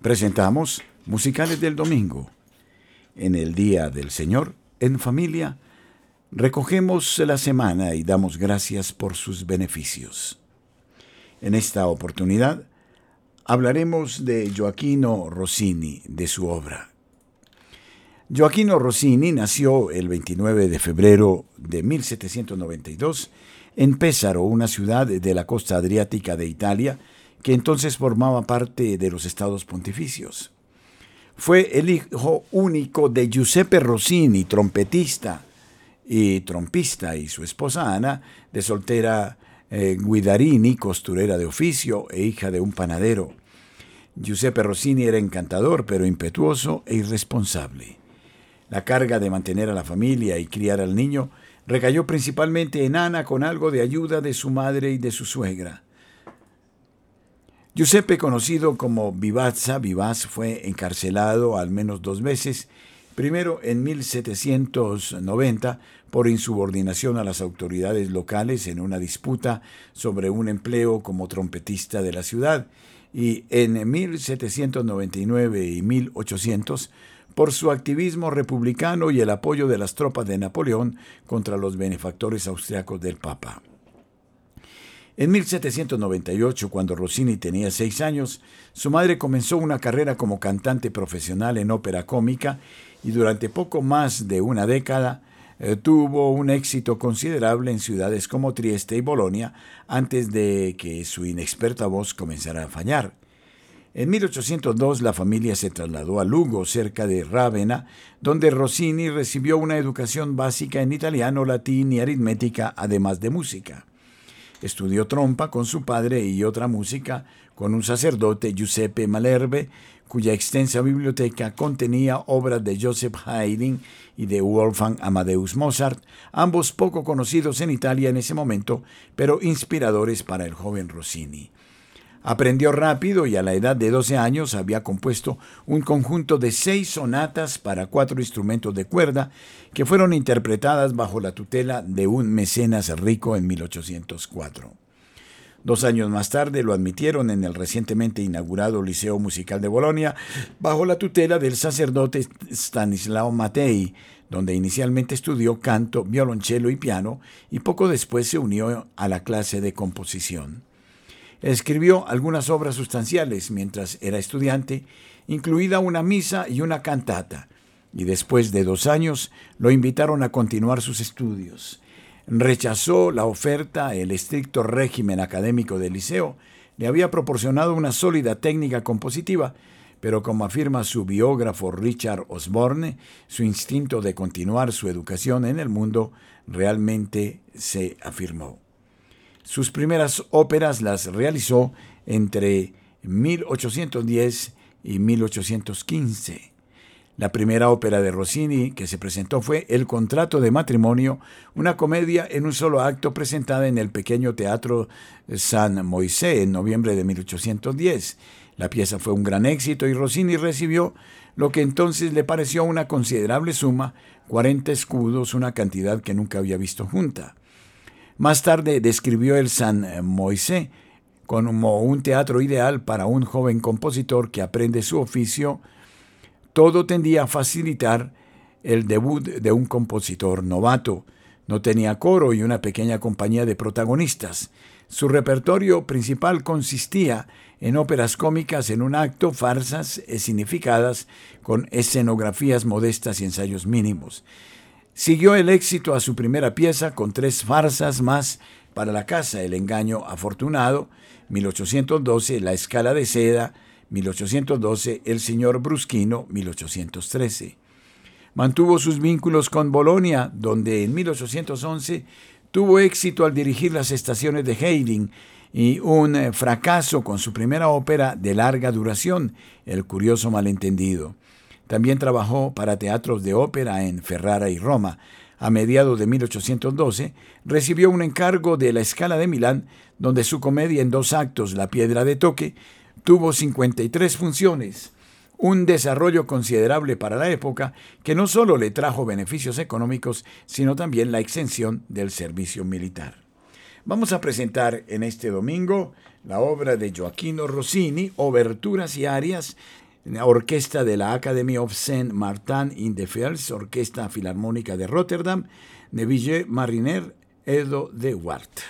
presentamos Musicales del Domingo. En el Día del Señor, en familia, recogemos la semana y damos gracias por sus beneficios. En esta oportunidad hablaremos de Joaquino Rossini, de su obra. Joaquino Rossini nació el 29 de febrero de 1792 en Pésaro, una ciudad de la costa adriática de Italia, que entonces formaba parte de los estados pontificios. Fue el hijo único de Giuseppe Rossini, trompetista y trompista, y su esposa Ana, de soltera eh, Guidarini, costurera de oficio e hija de un panadero. Giuseppe Rossini era encantador, pero impetuoso e irresponsable. La carga de mantener a la familia y criar al niño recayó principalmente en Ana con algo de ayuda de su madre y de su suegra. Giuseppe, conocido como Vivazza, Vivaz, fue encarcelado al menos dos veces, primero en 1790 por insubordinación a las autoridades locales en una disputa sobre un empleo como trompetista de la ciudad, y en 1799 y 1800 por su activismo republicano y el apoyo de las tropas de Napoleón contra los benefactores austriacos del Papa. En 1798, cuando Rossini tenía seis años, su madre comenzó una carrera como cantante profesional en ópera cómica y durante poco más de una década eh, tuvo un éxito considerable en ciudades como Trieste y Bolonia antes de que su inexperta voz comenzara a fallar. En 1802 la familia se trasladó a Lugo, cerca de Rávena, donde Rossini recibió una educación básica en italiano, latín y aritmética, además de música. Estudió trompa con su padre y otra música con un sacerdote, Giuseppe Malherbe, cuya extensa biblioteca contenía obras de Joseph Haydn y de Wolfgang Amadeus Mozart, ambos poco conocidos en Italia en ese momento, pero inspiradores para el joven Rossini. Aprendió rápido y a la edad de 12 años había compuesto un conjunto de seis sonatas para cuatro instrumentos de cuerda que fueron interpretadas bajo la tutela de un mecenas rico en 1804. Dos años más tarde lo admitieron en el recientemente inaugurado Liceo Musical de Bolonia bajo la tutela del sacerdote Stanislao Mattei, donde inicialmente estudió canto, violonchelo y piano y poco después se unió a la clase de composición. Escribió algunas obras sustanciales mientras era estudiante, incluida una misa y una cantata, y después de dos años lo invitaron a continuar sus estudios. Rechazó la oferta, el estricto régimen académico del liceo le había proporcionado una sólida técnica compositiva, pero como afirma su biógrafo Richard Osborne, su instinto de continuar su educación en el mundo realmente se afirmó. Sus primeras óperas las realizó entre 1810 y 1815. La primera ópera de Rossini que se presentó fue El contrato de matrimonio, una comedia en un solo acto presentada en el pequeño teatro San Moisés en noviembre de 1810. La pieza fue un gran éxito y Rossini recibió lo que entonces le pareció una considerable suma, 40 escudos, una cantidad que nunca había visto junta. Más tarde describió el San Moisés como un teatro ideal para un joven compositor que aprende su oficio. Todo tendía a facilitar el debut de un compositor novato. No tenía coro y una pequeña compañía de protagonistas. Su repertorio principal consistía en óperas cómicas en un acto, farsas significadas con escenografías modestas y ensayos mínimos. Siguió el éxito a su primera pieza con tres farsas más para la casa, El engaño afortunado, 1812, La escala de seda, 1812, El señor Brusquino, 1813. Mantuvo sus vínculos con Bolonia, donde en 1811 tuvo éxito al dirigir las estaciones de Haydn y un eh, fracaso con su primera ópera de larga duración, El curioso malentendido. También trabajó para teatros de ópera en Ferrara y Roma. A mediados de 1812 recibió un encargo de la Escala de Milán, donde su comedia en dos actos, La Piedra de Toque, tuvo 53 funciones, un desarrollo considerable para la época que no solo le trajo beneficios económicos, sino también la exención del servicio militar. Vamos a presentar en este domingo la obra de Joaquino Rossini, Oberturas y Arias, orquesta de la Academy of Saint Martin in the Fields, Orquesta Filarmónica de Rotterdam, Neville Mariner, Edo de Wart.